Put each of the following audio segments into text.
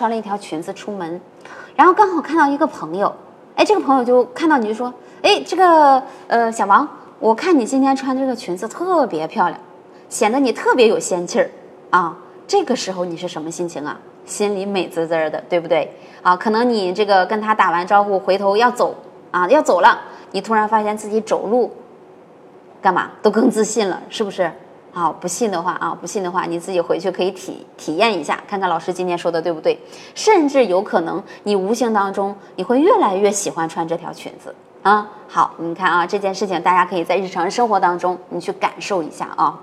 穿了一条裙子出门，然后刚好看到一个朋友，哎，这个朋友就看到你就说，哎，这个呃小王，我看你今天穿这个裙子特别漂亮，显得你特别有仙气儿啊。这个时候你是什么心情啊？心里美滋滋的，对不对？啊，可能你这个跟他打完招呼，回头要走啊，要走了，你突然发现自己走路干嘛都更自信了，是不是？啊，不信的话啊，不信的话，你自己回去可以体体验一下，看看老师今天说的对不对。甚至有可能，你无形当中你会越来越喜欢穿这条裙子啊。好，你看啊，这件事情大家可以在日常生活当中你去感受一下啊。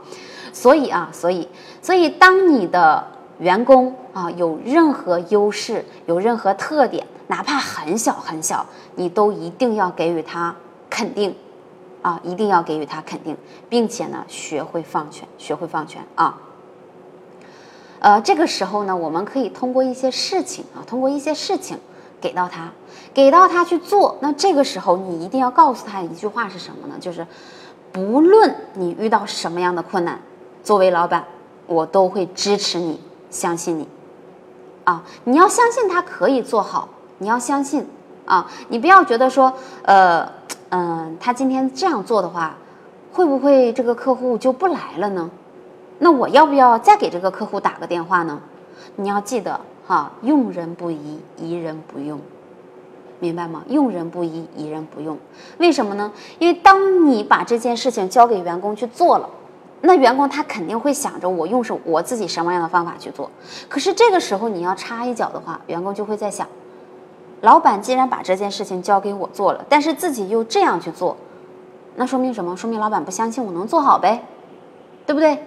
所以啊，所以，所以当你的员工啊有任何优势、有任何特点，哪怕很小很小，你都一定要给予他肯定。啊，一定要给予他肯定，并且呢，学会放权，学会放权啊。呃，这个时候呢，我们可以通过一些事情啊，通过一些事情给到他，给到他去做。那这个时候，你一定要告诉他一句话是什么呢？就是，不论你遇到什么样的困难，作为老板，我都会支持你，相信你。啊，你要相信他可以做好，你要相信啊，你不要觉得说，呃。嗯，他今天这样做的话，会不会这个客户就不来了呢？那我要不要再给这个客户打个电话呢？你要记得哈，用人不疑，疑人不用，明白吗？用人不疑，疑人不用。为什么呢？因为当你把这件事情交给员工去做了，那员工他肯定会想着我用是我自己什么样的方法去做。可是这个时候你要插一脚的话，员工就会在想。老板既然把这件事情交给我做了，但是自己又这样去做，那说明什么？说明老板不相信我能做好呗，对不对？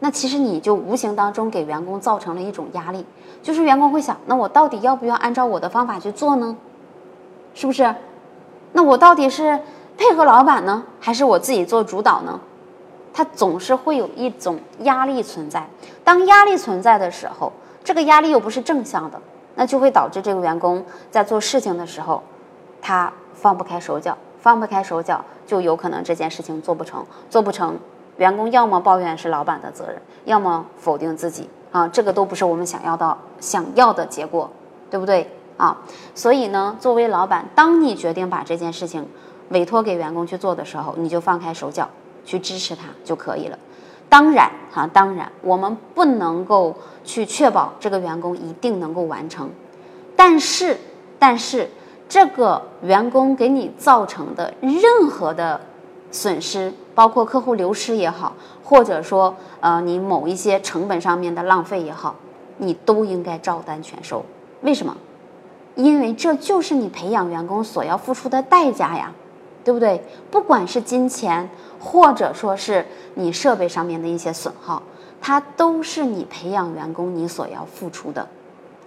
那其实你就无形当中给员工造成了一种压力，就是员工会想：那我到底要不要按照我的方法去做呢？是不是？那我到底是配合老板呢，还是我自己做主导呢？他总是会有一种压力存在。当压力存在的时候，这个压力又不是正向的。那就会导致这个员工在做事情的时候，他放不开手脚，放不开手脚，就有可能这件事情做不成，做不成，员工要么抱怨是老板的责任，要么否定自己啊，这个都不是我们想要的想要的结果，对不对啊？所以呢，作为老板，当你决定把这件事情委托给员工去做的时候，你就放开手脚去支持他就可以了。当然哈，当然我们不能够。去确保这个员工一定能够完成，但是，但是这个员工给你造成的任何的损失，包括客户流失也好，或者说呃你某一些成本上面的浪费也好，你都应该照单全收。为什么？因为这就是你培养员工所要付出的代价呀，对不对？不管是金钱，或者说是你设备上面的一些损耗。它都是你培养员工你所要付出的，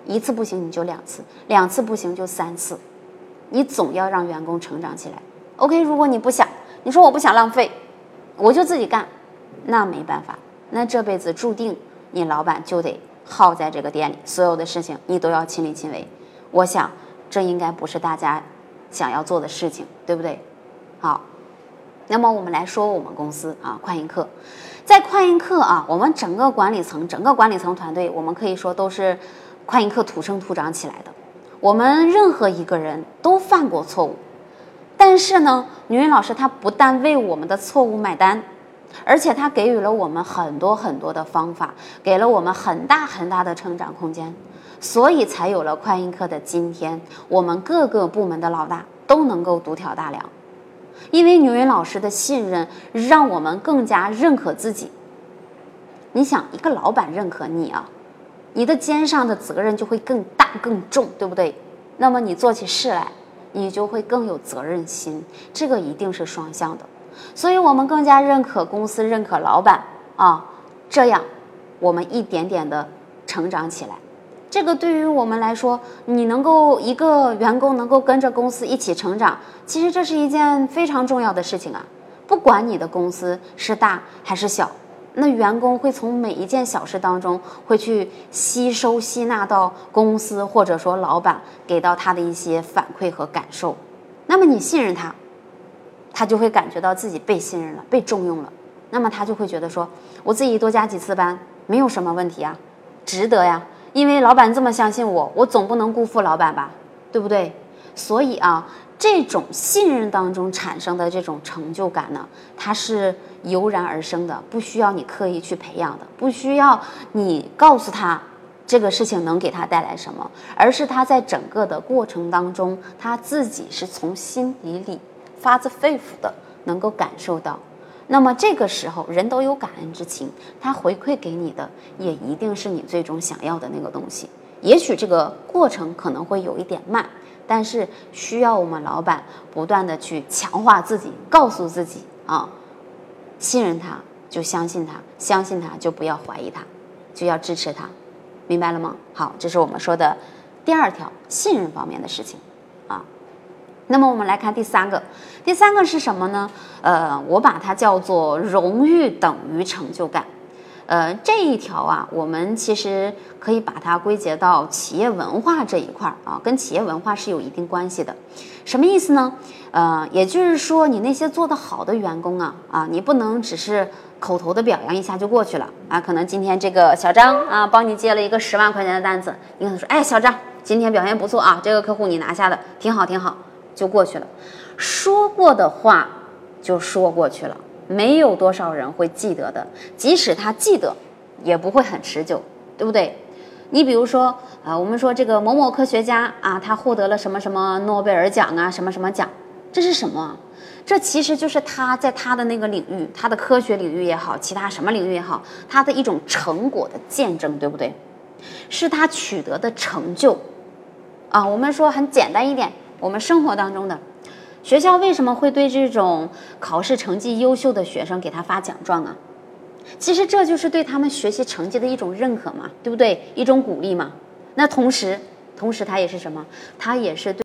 一次不行你就两次，两次不行就三次，你总要让员工成长起来。OK，如果你不想，你说我不想浪费，我就自己干，那没办法，那这辈子注定你老板就得耗在这个店里，所有的事情你都要亲力亲为。我想这应该不是大家想要做的事情，对不对？好，那么我们来说我们公司啊，快印客。在快印客啊，我们整个管理层、整个管理层团队，我们可以说都是快印客土生土长起来的。我们任何一个人都犯过错误，但是呢，女云老师她不但为我们的错误买单，而且她给予了我们很多很多的方法，给了我们很大很大的成长空间，所以才有了快印客的今天。我们各个部门的老大都能够独挑大梁。因为牛云老师的信任，让我们更加认可自己。你想，一个老板认可你啊，你的肩上的责任就会更大更重，对不对？那么你做起事来，你就会更有责任心，这个一定是双向的。所以我们更加认可公司，认可老板啊，这样我们一点点的成长起来。这个对于我们来说，你能够一个员工能够跟着公司一起成长，其实这是一件非常重要的事情啊。不管你的公司是大还是小，那员工会从每一件小事当中会去吸收吸纳到公司或者说老板给到他的一些反馈和感受。那么你信任他，他就会感觉到自己被信任了、被重用了。那么他就会觉得说，我自己多加几次班没有什么问题啊，值得呀。因为老板这么相信我，我总不能辜负老板吧，对不对？所以啊，这种信任当中产生的这种成就感呢，它是油然而生的，不需要你刻意去培养的，不需要你告诉他这个事情能给他带来什么，而是他在整个的过程当中，他自己是从心底里发自肺腑的能够感受到。那么这个时候，人都有感恩之情，他回馈给你的也一定是你最终想要的那个东西。也许这个过程可能会有一点慢，但是需要我们老板不断的去强化自己，告诉自己啊，信任他就相信他，相信他就不要怀疑他，就要支持他，明白了吗？好，这是我们说的第二条信任方面的事情。那么我们来看第三个，第三个是什么呢？呃，我把它叫做荣誉等于成就感。呃，这一条啊，我们其实可以把它归结到企业文化这一块儿啊，跟企业文化是有一定关系的。什么意思呢？呃，也就是说，你那些做得好的员工啊，啊，你不能只是口头的表扬一下就过去了啊。可能今天这个小张啊，帮你接了一个十万块钱的单子，你可能说，哎，小张今天表现不错啊，这个客户你拿下的挺好，挺好。就过去了，说过的话就说过去了，没有多少人会记得的。即使他记得，也不会很持久，对不对？你比如说，啊，我们说这个某某科学家啊，他获得了什么什么诺贝尔奖啊，什么什么奖，这是什么？这其实就是他在他的那个领域，他的科学领域也好，其他什么领域也好，他的一种成果的见证，对不对？是他取得的成就，啊，我们说很简单一点。我们生活当中的学校为什么会对这种考试成绩优秀的学生给他发奖状呢？其实这就是对他们学习成绩的一种认可嘛，对不对？一种鼓励嘛。那同时，同时他也是什么？他也是对。